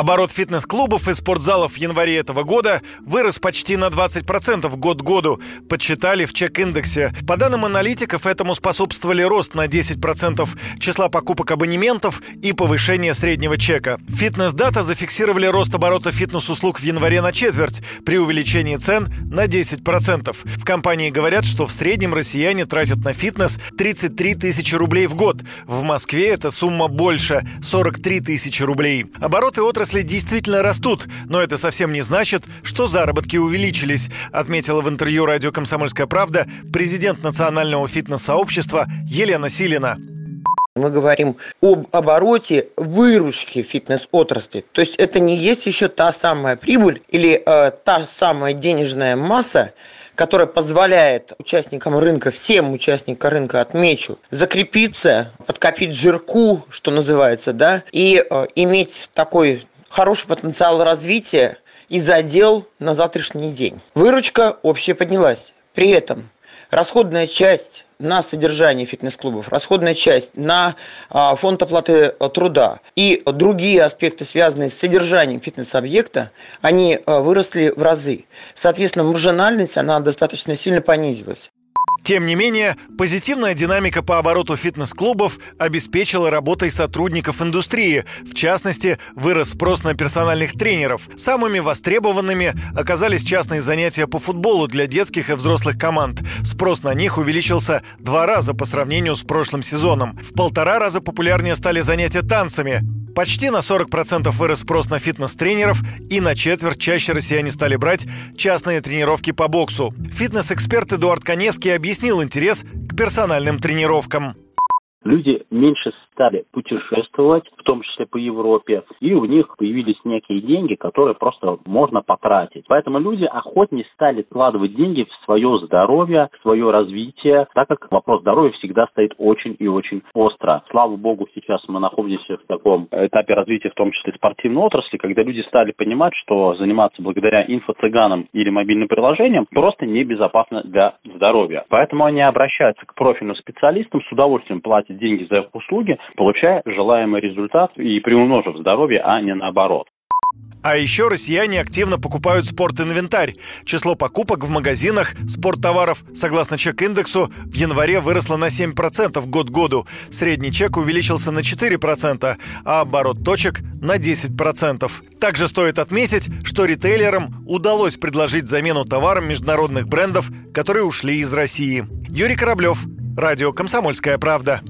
Оборот фитнес-клубов и спортзалов в январе этого года вырос почти на 20% год году, подсчитали в чек-индексе. По данным аналитиков, этому способствовали рост на 10% числа покупок абонементов и повышение среднего чека. Фитнес-дата зафиксировали рост оборота фитнес-услуг в январе на четверть, при увеличении цен на 10%. В компании говорят, что в среднем россияне тратят на фитнес 33 тысячи рублей в год. В Москве эта сумма больше – 43 тысячи рублей. Обороты отрасли отрасли действительно растут, но это совсем не значит, что заработки увеличились, отметила в интервью радио «Комсомольская правда» президент Национального фитнес-сообщества Елена Силина. Мы говорим об обороте выручки фитнес-отрасли. То есть это не есть еще та самая прибыль или э, та самая денежная масса, которая позволяет участникам рынка, всем участникам рынка, отмечу, закрепиться, подкопить жирку, что называется, да, и э, иметь такой хороший потенциал развития и задел на завтрашний день. Выручка общая поднялась. При этом расходная часть на содержание фитнес-клубов, расходная часть на а, фонд оплаты труда и другие аспекты, связанные с содержанием фитнес-объекта, они а, выросли в разы. Соответственно, маржинальность, она достаточно сильно понизилась. Тем не менее, позитивная динамика по обороту фитнес-клубов обеспечила работой сотрудников индустрии. В частности, вырос спрос на персональных тренеров. Самыми востребованными оказались частные занятия по футболу для детских и взрослых команд. Спрос на них увеличился два раза по сравнению с прошлым сезоном. В полтора раза популярнее стали занятия танцами. Почти на 40% вырос спрос на фитнес-тренеров и на четверть чаще россияне стали брать частные тренировки по боксу. Фитнес-эксперт Эдуард Коневский объяснил интерес к персональным тренировкам. Люди меньше стали путешествовать, в том числе по Европе, и у них появились некие деньги, которые просто можно потратить. Поэтому люди охотнее стали вкладывать деньги в свое здоровье, в свое развитие, так как вопрос здоровья всегда стоит очень и очень остро. Слава богу, сейчас мы находимся в таком этапе развития, в том числе спортивной отрасли, когда люди стали понимать, что заниматься благодаря инфо-цыганам или мобильным приложениям просто небезопасно для здоровья. Поэтому они обращаются к профильным специалистам, с удовольствием платят деньги за их услуги, получая желаемый результат и приумножив здоровье, а не наоборот. А еще россияне активно покупают спортинвентарь. Число покупок в магазинах спорттоваров, согласно чек-индексу, в январе выросло на 7% год году. Средний чек увеличился на 4%, а оборот точек на 10%. Также стоит отметить, что ритейлерам удалось предложить замену товарам международных брендов, которые ушли из России. Юрий Кораблев, Радио «Комсомольская правда».